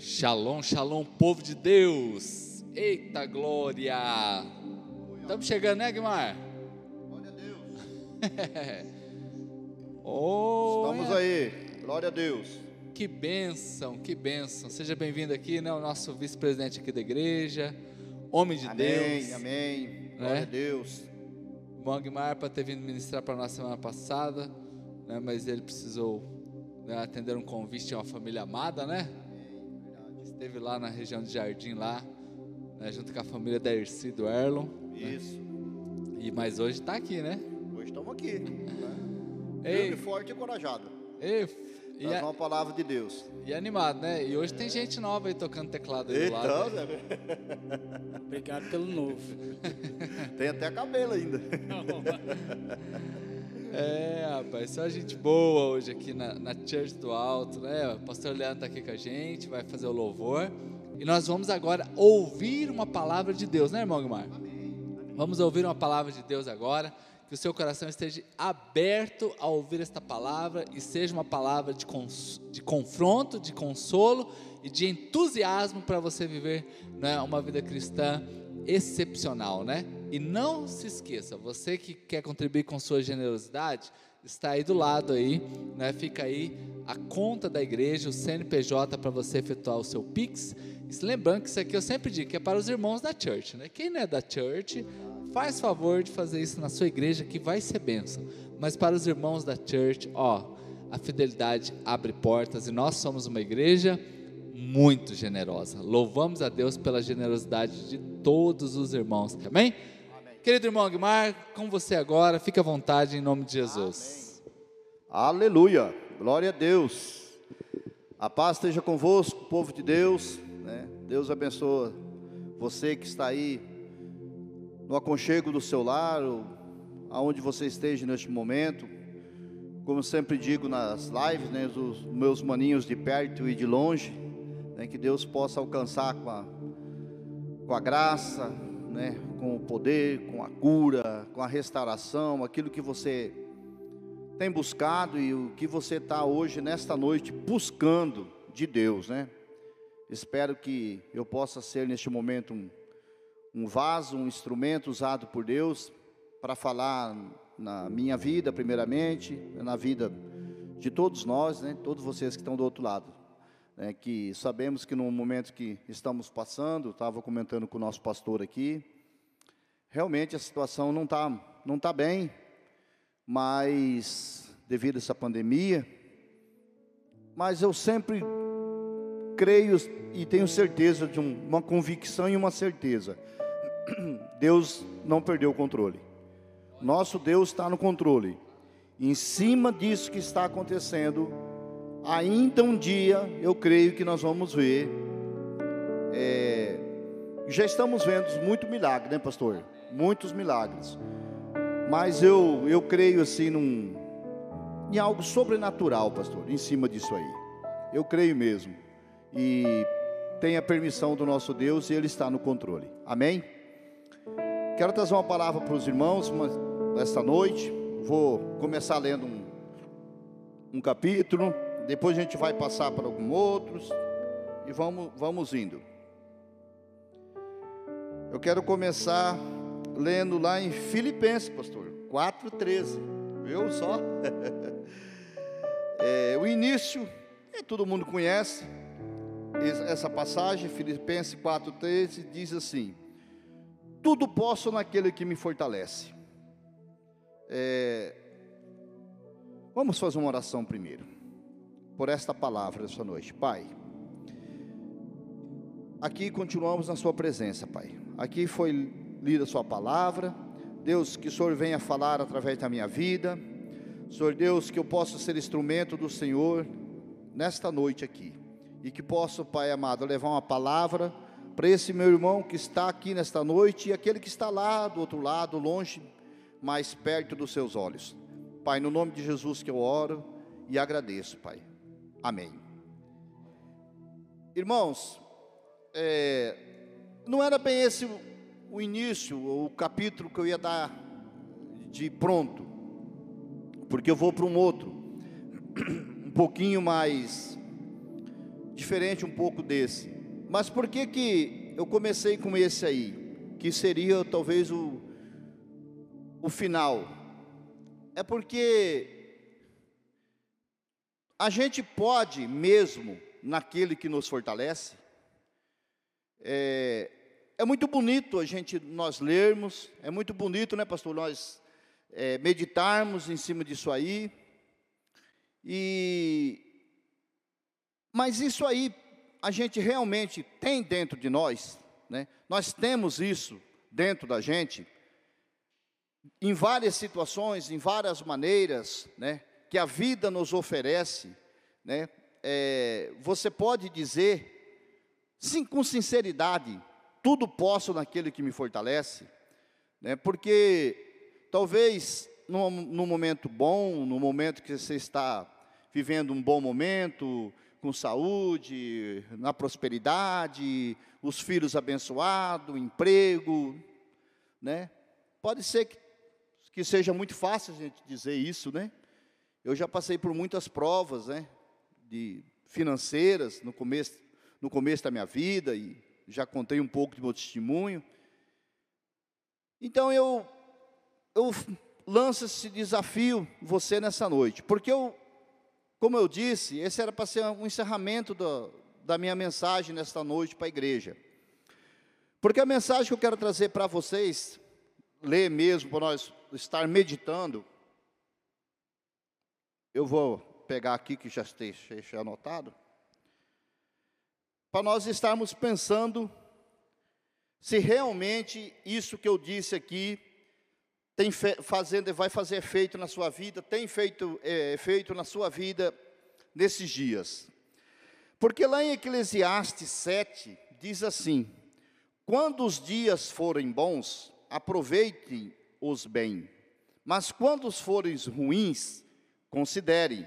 Shalom, shalom, povo de Deus. Eita glória. Estamos chegando, né, Guimar? Glória a Deus. oh, Estamos é. aí. Glória a Deus. Que bênção, que bênção. Seja bem-vindo aqui, né, o nosso vice-presidente aqui da igreja, homem de amém, Deus. amém. Glória Né? a Deus. Bom Guimar para ter vindo ministrar para nós semana passada, né, mas ele precisou né, atender um convite de uma família amada, né? Esteve lá na região de Jardim, lá, né, junto com a família da Erci e do Erlon. Isso. E, mas hoje está aqui, né? Hoje estamos aqui. Né? Ei. Forte e corajado. E, e, a- uma palavra de Deus. e animado, né? E hoje tem gente nova aí tocando teclado aí do lado. Então, né? Zé, Obrigado pelo novo. tem até cabelo ainda. É, rapaz, só gente boa hoje aqui na, na Church do Alto, né? O pastor Leandro está aqui com a gente, vai fazer o louvor. E nós vamos agora ouvir uma palavra de Deus, né, irmão Guimar? Vamos ouvir uma palavra de Deus agora. Que o seu coração esteja aberto a ouvir esta palavra e seja uma palavra de, cons- de confronto, de consolo e de entusiasmo para você viver né, uma vida cristã excepcional, né? E não se esqueça, você que quer contribuir com sua generosidade, está aí do lado aí, né? Fica aí a conta da igreja, o CNPJ para você efetuar o seu Pix. Lembrando que isso aqui eu sempre digo que é para os irmãos da church, né? Quem não é da church, faz favor de fazer isso na sua igreja que vai ser bênção. Mas para os irmãos da church, ó, a fidelidade abre portas e nós somos uma igreja muito generosa. Louvamos a Deus pela generosidade de todos os irmãos. Amém? Querido irmão Guimar, com você agora, fique à vontade em nome de Jesus. Aleluia. Glória a Deus. A paz esteja convosco, povo de Deus. né? Deus abençoe você que está aí no aconchego do seu lar, aonde você esteja neste momento. Como sempre digo nas lives, né, os meus maninhos de perto e de longe, né, que Deus possa alcançar com a, com a graça, né, com o poder, com a cura, com a restauração, aquilo que você tem buscado e o que você está hoje, nesta noite, buscando de Deus, né? Espero que eu possa ser neste momento um, um vaso, um instrumento usado por Deus para falar na minha vida, primeiramente, na vida de todos nós, né? Todos vocês que estão do outro lado. Né? que sabemos que no momento que estamos passando, estava comentando com o nosso pastor aqui, realmente a situação não está não tá bem, mas devido a essa pandemia, mas eu sempre creio e tenho certeza de um- uma convicção e uma certeza. Deus não perdeu o controle. Nosso Deus está no controle. Em cima disso que está acontecendo, ainda um dia eu creio que nós vamos ver. é, já estamos vendo muito milagre, né, pastor? Muitos milagres. Mas eu, eu creio assim num, em algo sobrenatural, pastor, em cima disso aí. Eu creio mesmo. E tem a permissão do nosso Deus e Ele está no controle. Amém? Quero trazer uma palavra para os irmãos mas, nesta noite. Vou começar lendo um, um capítulo. Depois a gente vai passar para alguns outros. E vamos, vamos indo. Eu quero começar lendo lá em Filipenses, pastor, 4,13. Viu só? É, o início, é, todo mundo conhece es- essa passagem, Filipenses 4,13, diz assim: Tudo posso naquele que me fortalece. É, vamos fazer uma oração primeiro, por esta palavra essa noite. Pai, aqui continuamos na Sua presença, Pai. Aqui foi lida a Sua palavra. Deus, que o Senhor venha falar através da minha vida. Senhor Deus, que eu possa ser instrumento do Senhor nesta noite aqui. E que possa, Pai amado, levar uma palavra para esse meu irmão que está aqui nesta noite e aquele que está lá do outro lado, longe, mais perto dos seus olhos. Pai, no nome de Jesus que eu oro e agradeço, Pai. Amém. Irmãos, é, não era bem esse o- início, o capítulo que eu ia dar de pronto, porque eu vou para um outro, um pouquinho mais diferente um pouco desse. Mas por que que eu comecei com esse aí? Que seria talvez o, o final. É porque a gente pode mesmo, naquele que nos fortalece, é, é muito bonito a gente nós lermos, é muito bonito, né, pastor, nós é, meditarmos em cima disso aí. E mas isso aí a gente realmente tem dentro de nós, né? Nós temos isso dentro da gente em várias situações, em várias maneiras, né? Que a vida nos oferece, né? É, você pode dizer, sim, com sinceridade, tudo posso naquele que me fortalece, né? Porque talvez no, no momento bom, no momento que você está vivendo um bom momento, com saúde, na prosperidade, os filhos abençoados, emprego, né? Pode ser que, que seja muito fácil a gente dizer isso, né? Eu já passei por muitas provas, né? De financeiras no começo, no começo da minha vida e já contei um pouco do meu testemunho. Então eu, eu lanço esse desafio você nessa noite, porque eu, como eu disse, esse era para ser um encerramento do, da minha mensagem nesta noite para a igreja. Porque a mensagem que eu quero trazer para vocês, ler mesmo, para nós estar meditando, eu vou pegar aqui que já esteja anotado para nós estarmos pensando se realmente isso que eu disse aqui tem fazendo, vai fazer efeito na sua vida, tem feito é, efeito na sua vida nesses dias. Porque lá em Eclesiastes 7 diz assim: Quando os dias forem bons, aproveitem-os bem, mas quando os forem ruins, considere.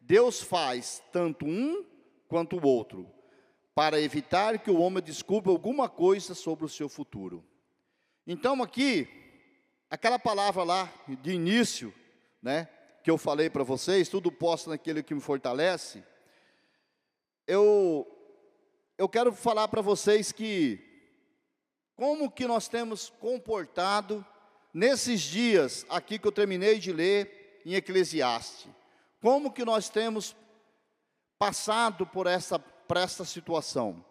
Deus faz tanto um quanto o outro para evitar que o homem descubra alguma coisa sobre o seu futuro. Então aqui, aquela palavra lá de início, né, que eu falei para vocês, tudo posso naquele que me fortalece. Eu eu quero falar para vocês que como que nós temos comportado nesses dias aqui que eu terminei de ler em Eclesiastes. Como que nós temos passado por essa para essa situação.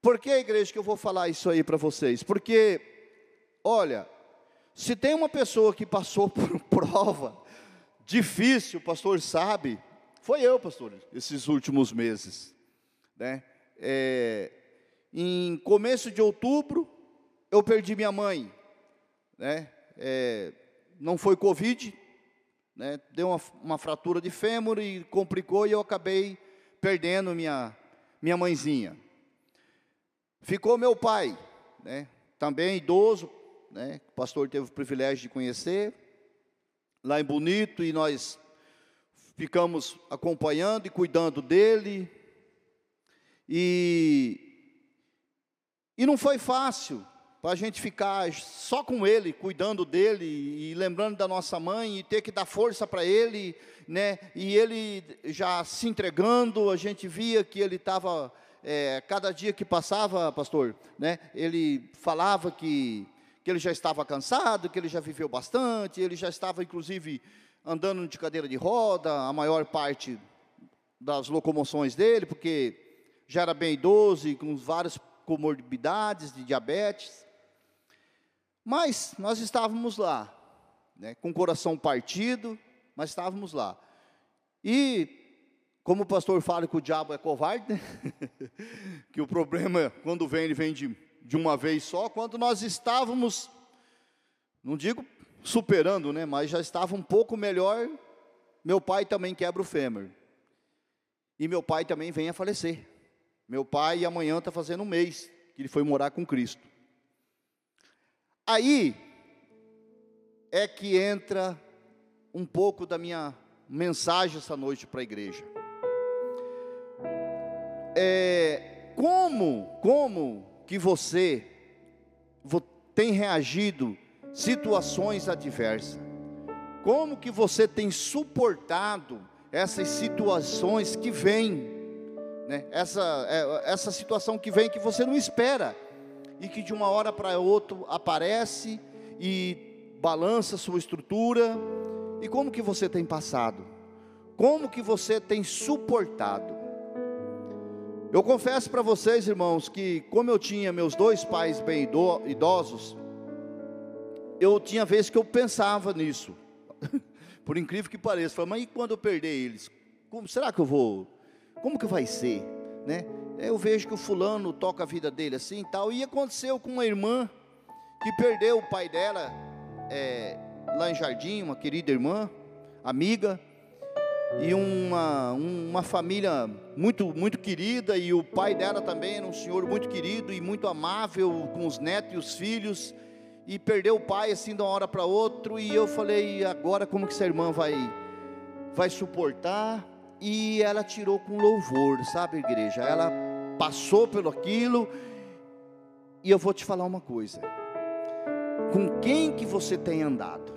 Por que, igreja, que eu vou falar isso aí para vocês? Porque, olha, se tem uma pessoa que passou por prova difícil, o pastor sabe, foi eu, pastor, esses últimos meses. Né? É, em começo de outubro, eu perdi minha mãe. Né? É, não foi Covid, né? deu uma, uma fratura de fêmur e complicou e eu acabei perdendo minha, minha mãezinha. Ficou meu pai, né? também idoso, né? o pastor teve o privilégio de conhecer, lá em Bonito, e nós ficamos acompanhando e cuidando dele. E, e não foi fácil para a gente ficar só com ele, cuidando dele e lembrando da nossa mãe e ter que dar força para ele né? E ele já se entregando, a gente via que ele estava, é, cada dia que passava, pastor, né? Ele falava que, que ele já estava cansado, que ele já viveu bastante, ele já estava, inclusive, andando de cadeira de roda, a maior parte das locomoções dele, porque já era bem idoso e com várias comorbidades de diabetes. Mas nós estávamos lá, né, com o coração partido, mas estávamos lá. E, como o pastor fala que o diabo é covarde, né? que o problema, quando vem, ele vem de, de uma vez só. Quando nós estávamos, não digo superando, né? Mas já estava um pouco melhor. Meu pai também quebra o fêmur. E meu pai também vem a falecer. Meu pai amanhã está fazendo um mês que ele foi morar com Cristo. Aí é que entra um pouco da minha mensagem essa noite para a igreja. É, como, como que você tem reagido situações adversas? Como que você tem suportado essas situações que vêm, né? essa, é, essa situação que vem que você não espera e que de uma hora para outra aparece e balança sua estrutura. E como que você tem passado? Como que você tem suportado? Eu confesso para vocês, irmãos, que como eu tinha meus dois pais bem idosos, eu tinha vezes que eu pensava nisso. Por incrível que pareça, falei, mas e quando eu perder eles? Como, será que eu vou? Como que vai ser? Né? Eu vejo que o fulano toca a vida dele assim e tal. E aconteceu com uma irmã que perdeu o pai dela é, lá em Jardim, uma querida irmã, amiga, e uma, uma família muito, muito querida, e o pai dela também era um senhor muito querido e muito amável com os netos e os filhos, e perdeu o pai assim de uma hora para outra, e eu falei, agora como que essa irmã vai, vai suportar? E ela tirou com louvor, sabe, igreja? Ela passou pelo aquilo, e eu vou te falar uma coisa. Com quem que você tem andado?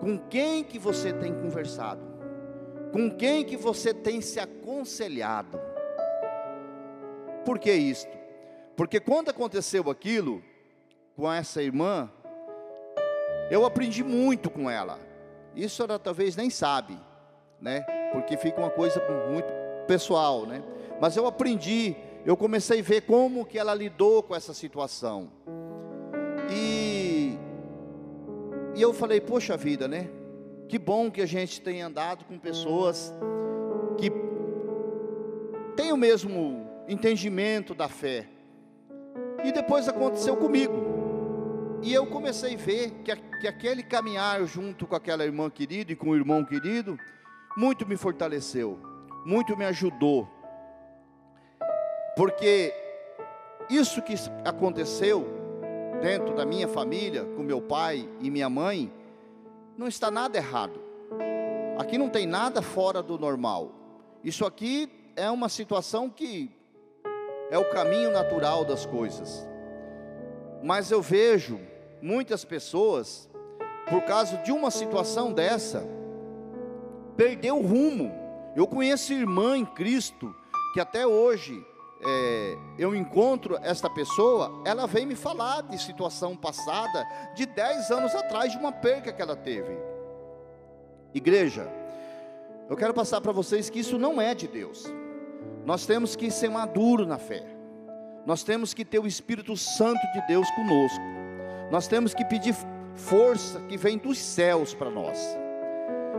Com quem que você tem conversado? Com quem que você tem se aconselhado? Por que isto? Porque quando aconteceu aquilo com essa irmã, eu aprendi muito com ela. Isso ela talvez nem sabe, né? Porque fica uma coisa muito pessoal, né? Mas eu aprendi, eu comecei a ver como que ela lidou com essa situação. E, e eu falei, poxa vida, né? Que bom que a gente tem andado com pessoas que têm o mesmo entendimento da fé. E depois aconteceu comigo. E eu comecei a ver que, que aquele caminhar junto com aquela irmã querida e com o irmão querido, muito me fortaleceu, muito me ajudou. Porque isso que aconteceu dentro da minha família, com meu pai e minha mãe, não está nada errado. Aqui não tem nada fora do normal. Isso aqui é uma situação que é o caminho natural das coisas. Mas eu vejo muitas pessoas, por causa de uma situação dessa, perdeu o rumo. Eu conheço irmã em Cristo que até hoje é, eu encontro esta pessoa, ela vem me falar de situação passada, de 10 anos atrás, de uma perca que ela teve. Igreja, eu quero passar para vocês que isso não é de Deus. Nós temos que ser maduro na fé. Nós temos que ter o Espírito Santo de Deus conosco. Nós temos que pedir força que vem dos céus para nós.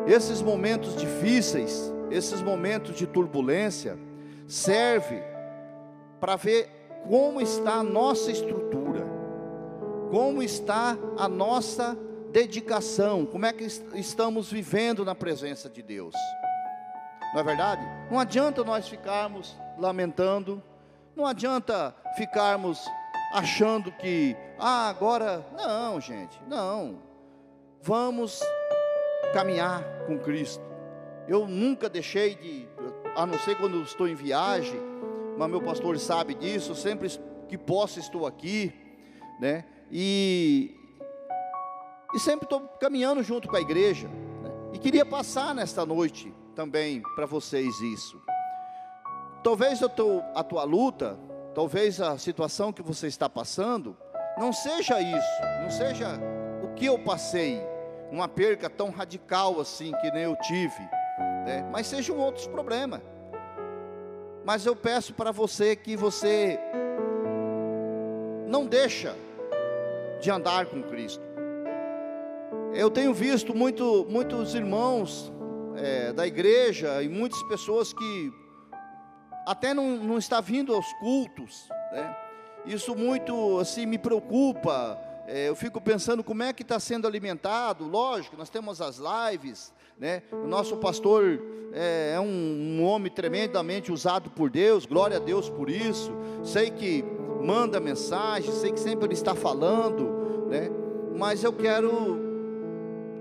Esses momentos difíceis, esses momentos de turbulência, serve para ver como está a nossa estrutura, como está a nossa dedicação, como é que estamos vivendo na presença de Deus. Não é verdade? Não adianta nós ficarmos lamentando, não adianta ficarmos achando que, ah, agora, não, gente, não. Vamos caminhar com Cristo. Eu nunca deixei de, a não ser quando estou em viagem, mas meu pastor sabe disso, sempre que posso estou aqui, né? E, e sempre estou caminhando junto com a igreja, né? e queria passar nesta noite também para vocês isso. Talvez a a tua luta, talvez a situação que você está passando, não seja isso, não seja o que eu passei, uma perca tão radical assim que nem eu tive, né? mas sejam outros problemas. Mas eu peço para você que você não deixa de andar com Cristo. Eu tenho visto muito, muitos irmãos é, da igreja e muitas pessoas que até não, não está vindo aos cultos, né? Isso muito assim me preocupa. É, eu fico pensando como é que está sendo alimentado. Lógico, nós temos as lives, né? O nosso pastor é, é um, um, homem tremendamente usado por Deus, glória a Deus por isso. Sei que manda mensagem, sei que sempre ele está falando, né? Mas eu quero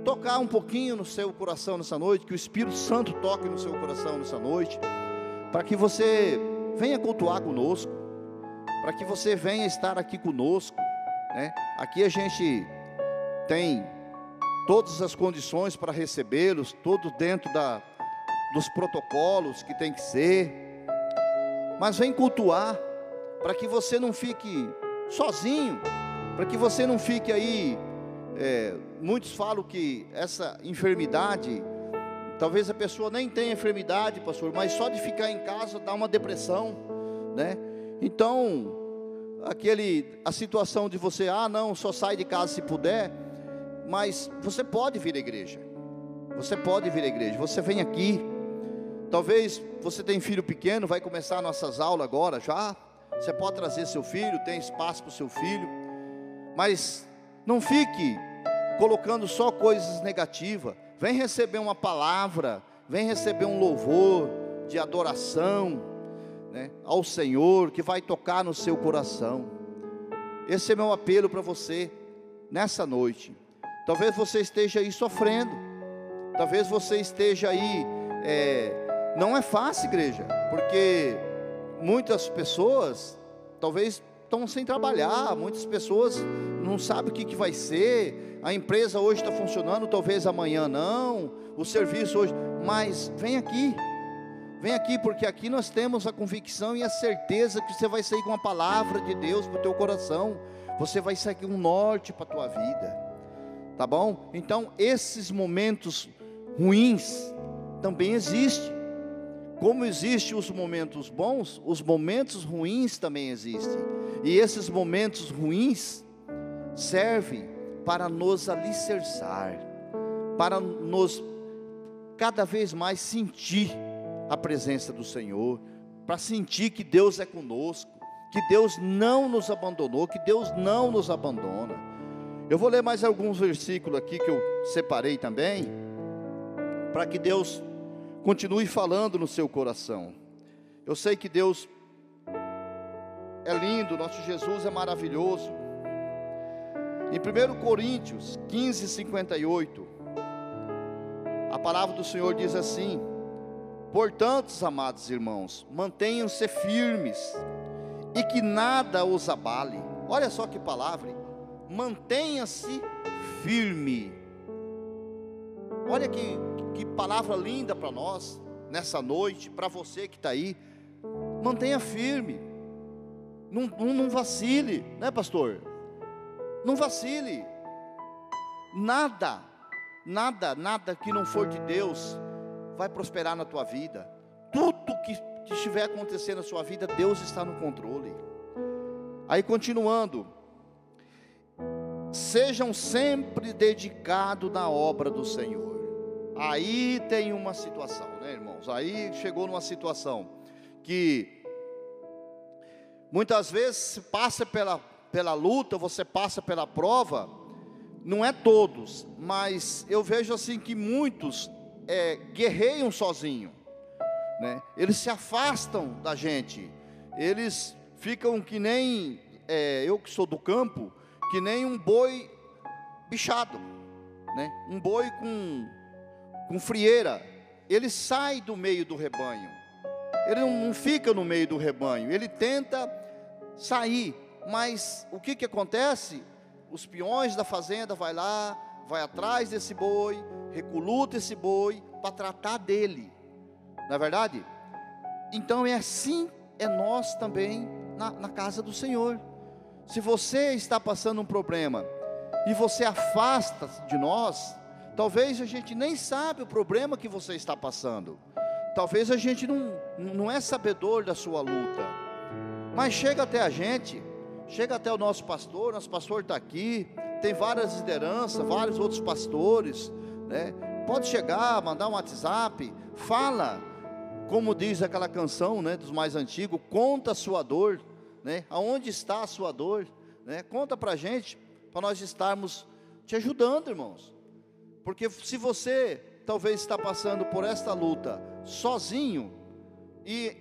tocar um pouquinho no seu coração nessa noite, que o Espírito Santo toque no seu coração nessa noite, para que você venha cultuar conosco, para que você venha estar aqui conosco, né? Aqui a gente tem todas as condições para recebê-los, todo dentro da, dos protocolos que tem que ser. mas vem cultuar, para que você não fique sozinho, para que você não fique aí. É, muitos falam que essa enfermidade, talvez a pessoa nem tenha enfermidade, pastor, mas só de ficar em casa dá uma depressão, né? Então, aquele, a situação de você, ah, não, só sai de casa se puder, mas você pode vir à igreja, você pode vir à igreja, você vem aqui, talvez você tem filho pequeno, vai começar nossas aulas agora já, você pode trazer seu filho, tem espaço para o seu filho, mas não fique colocando só coisas negativas. Vem receber uma palavra, vem receber um louvor de adoração né, ao Senhor que vai tocar no seu coração. Esse é meu apelo para você nessa noite. Talvez você esteja aí sofrendo, talvez você esteja aí. É, não é fácil, igreja, porque muitas pessoas talvez estão sem trabalhar, muitas pessoas não sabem o que, que vai ser, a empresa hoje está funcionando, talvez amanhã não, o serviço hoje, mas vem aqui, vem aqui, porque aqui nós temos a convicção e a certeza que você vai sair com a palavra de Deus para o teu coração, você vai sair com um norte para a tua vida, tá bom? Então, esses momentos ruins também existem, como existem os momentos bons, os momentos ruins também existem. E esses momentos ruins servem para nos alicerçar, para nos cada vez mais sentir a presença do Senhor, para sentir que Deus é conosco, que Deus não nos abandonou, que Deus não nos abandona. Eu vou ler mais alguns versículos aqui que eu separei também, para que Deus continue falando no seu coração. Eu sei que Deus é lindo, nosso Jesus é maravilhoso. Em 1 Coríntios 15, 58, a palavra do Senhor diz assim: Portanto, amados irmãos, mantenham-se firmes e que nada os abale. Olha só que palavra, mantenha-se firme. Olha que, que palavra linda para nós, nessa noite, para você que está aí. Mantenha firme, não, não, não vacile, né, pastor? Não vacile, nada, nada, nada que não for de Deus vai prosperar na tua vida. Tudo que, estiver acontecendo na sua vida, Deus está no controle. Aí continuando, sejam sempre dedicados na obra do Senhor. Aí tem uma situação, né, irmãos? Aí chegou numa situação que muitas vezes passa pela, pela luta, você passa pela prova, não é todos, mas eu vejo assim que muitos é, guerreiam sozinho, né? Eles se afastam da gente, eles ficam que nem é, eu que sou do campo, que nem um boi bichado, né? Um boi com com frieira, ele sai do meio do rebanho. Ele não fica no meio do rebanho, ele tenta sair, mas o que que acontece? Os peões da fazenda vai lá, vai atrás desse boi, recoluta esse boi para tratar dele. Não é verdade? Então é assim é nós também na, na casa do Senhor. Se você está passando um problema e você afasta de nós, Talvez a gente nem sabe o problema que você está passando. Talvez a gente não, não é sabedor da sua luta. Mas chega até a gente, chega até o nosso pastor, nosso pastor está aqui, tem várias lideranças, vários outros pastores, né? Pode chegar, mandar um WhatsApp, fala, como diz aquela canção, né, dos mais antigos, conta a sua dor, né? Aonde está a sua dor, né? Conta para a gente, para nós estarmos te ajudando, irmãos. Porque se você talvez está passando por esta luta sozinho e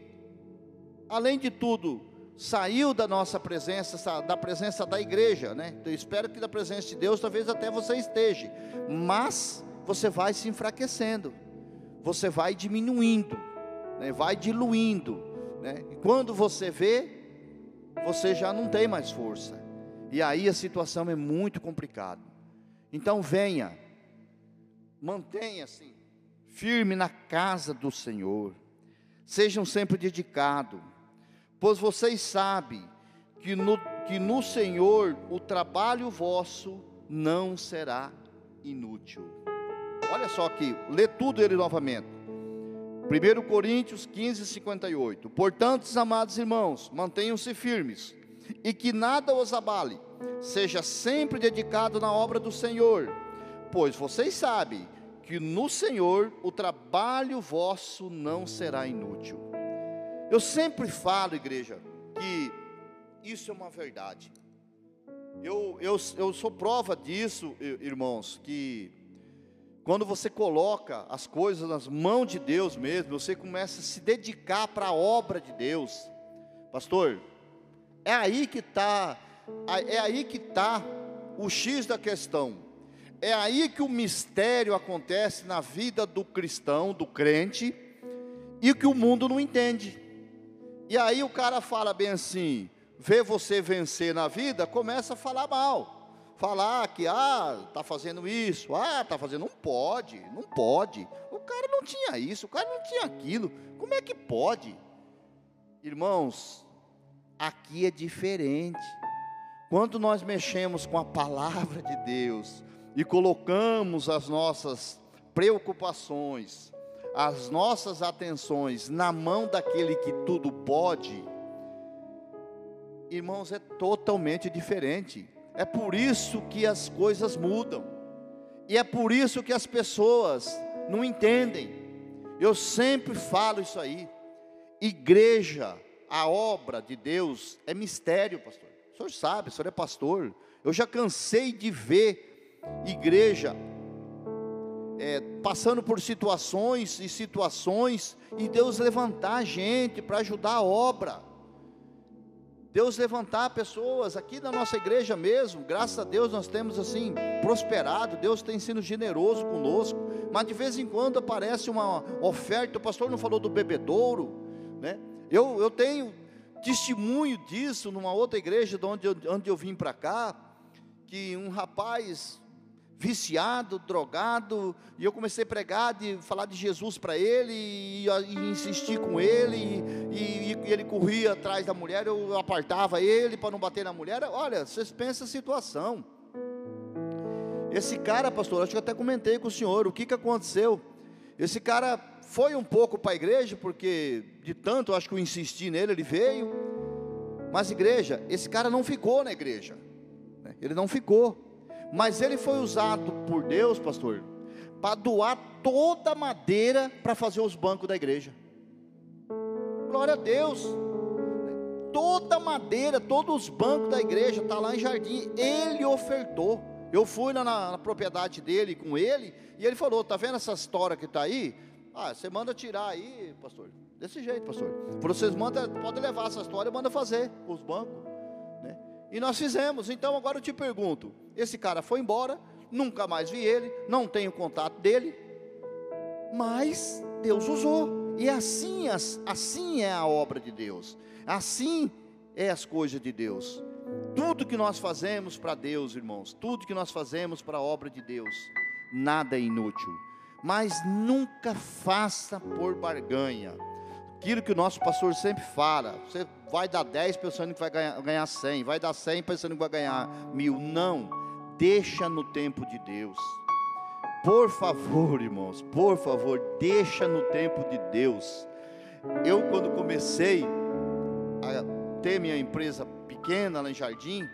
além de tudo saiu da nossa presença, da presença da igreja, né? Eu espero que da presença de Deus talvez até você esteja, mas você vai se enfraquecendo, você vai diminuindo, né? vai diluindo, né? E quando você vê, você já não tem mais força, e aí a situação é muito complicada. Então venha, Mantenha-se firme na casa do Senhor. Sejam sempre dedicados. pois vocês sabem que no, que no Senhor o trabalho vosso não será inútil. Olha só aqui, lê tudo ele novamente. 1 Coríntios 15, 58. Portanto, amados irmãos, mantenham-se firmes, e que nada os abale, seja sempre dedicado na obra do Senhor, pois vocês sabem que no Senhor o trabalho vosso não será inútil. Eu sempre falo, igreja, que isso é uma verdade. Eu, eu, eu sou prova disso, irmãos, que quando você coloca as coisas nas mãos de Deus mesmo, você começa a se dedicar para a obra de Deus. Pastor, é aí que está, é aí que está o X da questão. É aí que o mistério acontece na vida do cristão, do crente, e que o mundo não entende. E aí o cara fala bem assim: vê você vencer na vida, começa a falar mal falar que ah, está fazendo isso, ah, está fazendo, não pode, não pode. O cara não tinha isso, o cara não tinha aquilo. Como é que pode? Irmãos, aqui é diferente. Quando nós mexemos com a palavra de Deus e colocamos as nossas preocupações, as nossas atenções na mão daquele que tudo pode, irmãos, é totalmente diferente. É por isso que as coisas mudam. E é por isso que as pessoas não entendem. Eu sempre falo isso aí. Igreja, a obra de Deus é mistério, pastor. O senhor sabe, o senhor é pastor. Eu já cansei de ver igreja é, passando por situações e situações e Deus levantar a gente para ajudar a obra. Deus levantar pessoas aqui na nossa igreja mesmo, graças a Deus nós temos assim prosperado, Deus tem sido generoso conosco, mas de vez em quando aparece uma oferta, o pastor não falou do bebedouro, né? Eu, eu tenho testemunho disso numa outra igreja de onde eu, onde eu vim para cá, que um rapaz viciado, drogado, e eu comecei a pregar, de falar de Jesus para ele, e, e, insistir com ele, e, e, ele corria atrás da mulher, eu apartava ele para não bater na mulher. Olha, vocês pensam a situação. Esse cara, pastor, acho que até comentei com o senhor, o que, que aconteceu? Esse cara foi um pouco para a igreja, porque de tanto, acho que eu insisti nele, ele veio, mas igreja, esse cara não ficou na igreja, né? ele não ficou. Mas ele foi usado por Deus, pastor, para doar toda a madeira para fazer os bancos da igreja. Glória a Deus. Toda a madeira, todos os bancos da igreja está lá em Jardim. Ele ofertou. Eu fui na, na, propriedade dele com ele e ele falou: "Tá vendo essa história que está aí? Ah, você manda tirar aí, pastor. Desse jeito, pastor. Vocês mandam, pode levar essa história, manda fazer os bancos. E nós fizemos. Então agora eu te pergunto: esse cara foi embora, nunca mais vi ele, não tenho contato dele, mas Deus usou. E assim, assim é a obra de Deus. Assim é as coisas de Deus. Tudo que nós fazemos para Deus, irmãos, tudo que nós fazemos para a obra de Deus, nada é inútil. Mas nunca faça por barganha. Aquilo que o nosso pastor sempre fala, você vai dar 10 pensando que vai ganhar, ganhar 100, vai dar 100 pensando que vai ganhar mil. Não, deixa no tempo de Deus. Por favor, irmãos, por favor, deixa no tempo de Deus. Eu, quando comecei a ter minha empresa pequena lá em Jardim,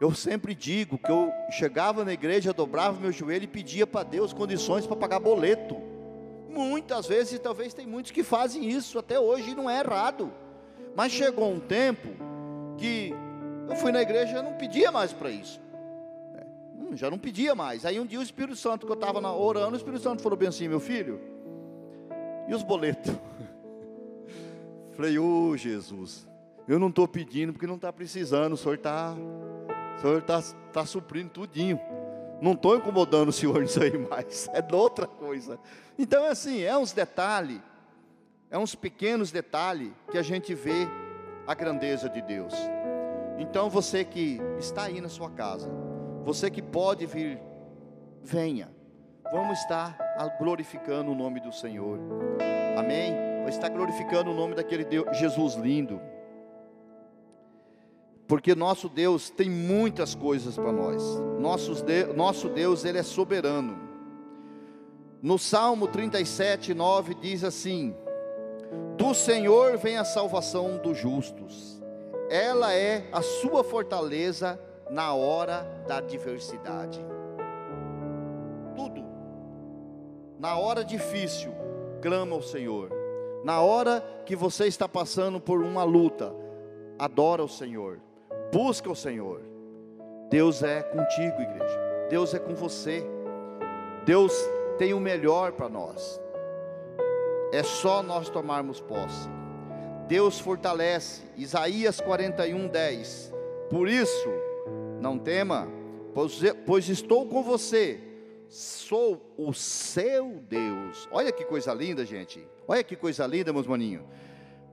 eu sempre digo que eu chegava na igreja, dobrava meu joelho e pedia para Deus condições para pagar boleto. Muitas vezes, talvez tem muitos que fazem isso até hoje e não é errado. Mas chegou um tempo que eu fui na igreja e não pedia mais para isso. É, hum, já não pedia mais. Aí um dia o Espírito Santo, que eu estava orando, o Espírito Santo falou bem assim: meu filho, e os boletos? Falei, ô oh, Jesus, eu não estou pedindo porque não está precisando, o Senhor está tá, tá suprindo tudinho. Não estou incomodando o Senhor nisso aí mais, é outra coisa. Então é assim, é uns detalhes é uns pequenos detalhes que a gente vê a grandeza de Deus. Então você que está aí na sua casa, você que pode vir, venha. Vamos estar glorificando o nome do Senhor. Amém? Vamos estar glorificando o nome daquele Deus, Jesus lindo. porque nosso Deus tem muitas coisas para nós. Nosso Deus, nosso Deus, Ele é soberano. No Salmo 37, 9 diz assim: Do Senhor vem a salvação dos justos, ela é a sua fortaleza na hora da adversidade. Tudo, na hora difícil, clama ao Senhor. Na hora que você está passando por uma luta, adora o Senhor, busca o Senhor. Deus é contigo, igreja. Deus é com você. Deus tem o melhor para nós. É só nós tomarmos posse. Deus fortalece. Isaías 41, 10. Por isso, não tema, pois, estou com você. Sou o seu Deus. Olha que coisa linda, gente. Olha que coisa linda, meus maninhos.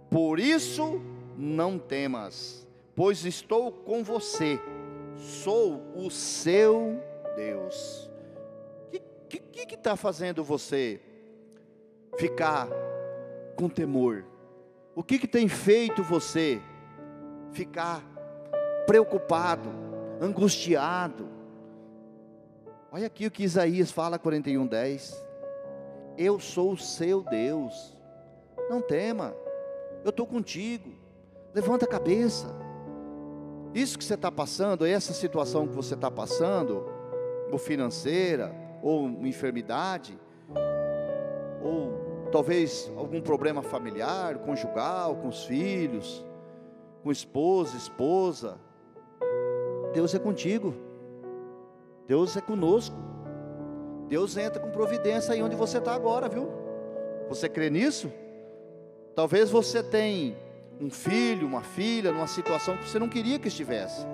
Por isso, não temas, pois estou com você. Sou o seu Deus. O que está fazendo você ficar com temor? O que, que tem feito você ficar preocupado, angustiado? Olha aqui o que Isaías fala, 41, 10. Eu sou o seu Deus, não tema, eu estou contigo, levanta a cabeça. Isso que você está passando, essa situação que você está passando, ou financeira, ou enfermidade, ou talvez algum problema familiar, conjugal, com os filhos, com esposa, esposa. Deus é contigo. Deus é conosco. Deus entra com providência aí onde você está agora, viu? Você crê nisso? Talvez você tenha um filho, uma filha, numa situação que você não queria que estivesse.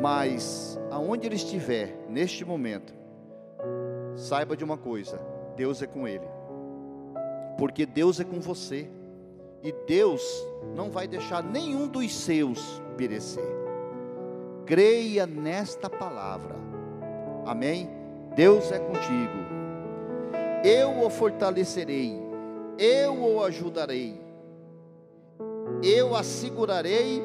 Mas aonde ele estiver neste momento, saiba de uma coisa: Deus é com ele. Porque Deus é com você. E Deus não vai deixar nenhum dos seus perecer. Creia nesta palavra. Amém? Deus é contigo. Eu o fortalecerei. Eu o ajudarei. Eu a segurarei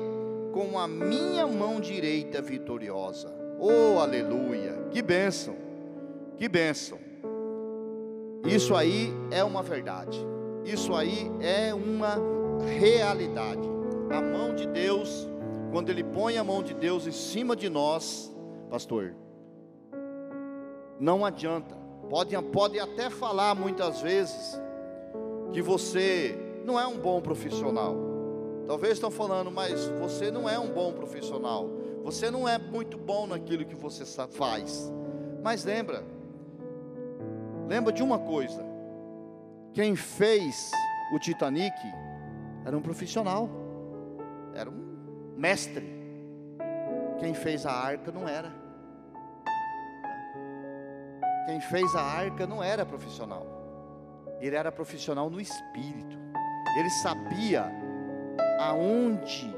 com a minha mão direita vitoriosa. Oh, aleluia! Que bênção! Que bênção! Isso aí é uma verdade. Isso aí é uma realidade. A mão de Deus, quando Ele põe a mão de Deus em cima de nós, pastor, não adianta. Pode, até falar muitas vezes que você não é um bom profissional. Talvez estão falando, mas você não é um bom profissional. Você não é muito bom naquilo que você faz. Mas lembra, Lembra de uma coisa: quem fez o Titanic era um profissional, era um mestre. Quem fez a arca não era. Quem fez a arca não era profissional. Ele era profissional no espírito. Ele sabia aonde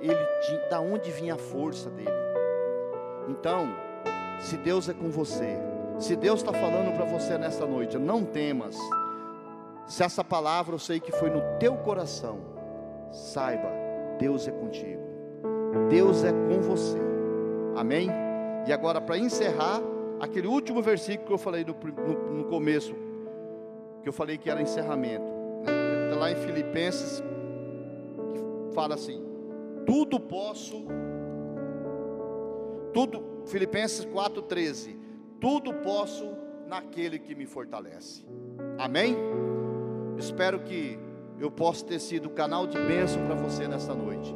ele tinha, da onde vinha a força dele. Então, se Deus é com você, se Deus está falando para você nessa noite, não temas. Se essa palavra eu sei que foi no teu coração, saiba, Deus é contigo. Deus é com você. Amém? E agora, para encerrar, aquele último versículo que eu falei no, no, no começo, que eu falei que era encerramento, né? está lá em Filipenses, que fala assim: tudo posso, tudo, Filipenses 4,13 tudo posso naquele que me fortalece. Amém? Espero que eu possa ter sido canal de bênção para você nessa noite.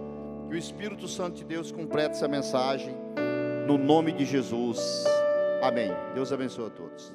Que o Espírito Santo de Deus complete essa mensagem no nome de Jesus. Amém. Deus abençoe a todos.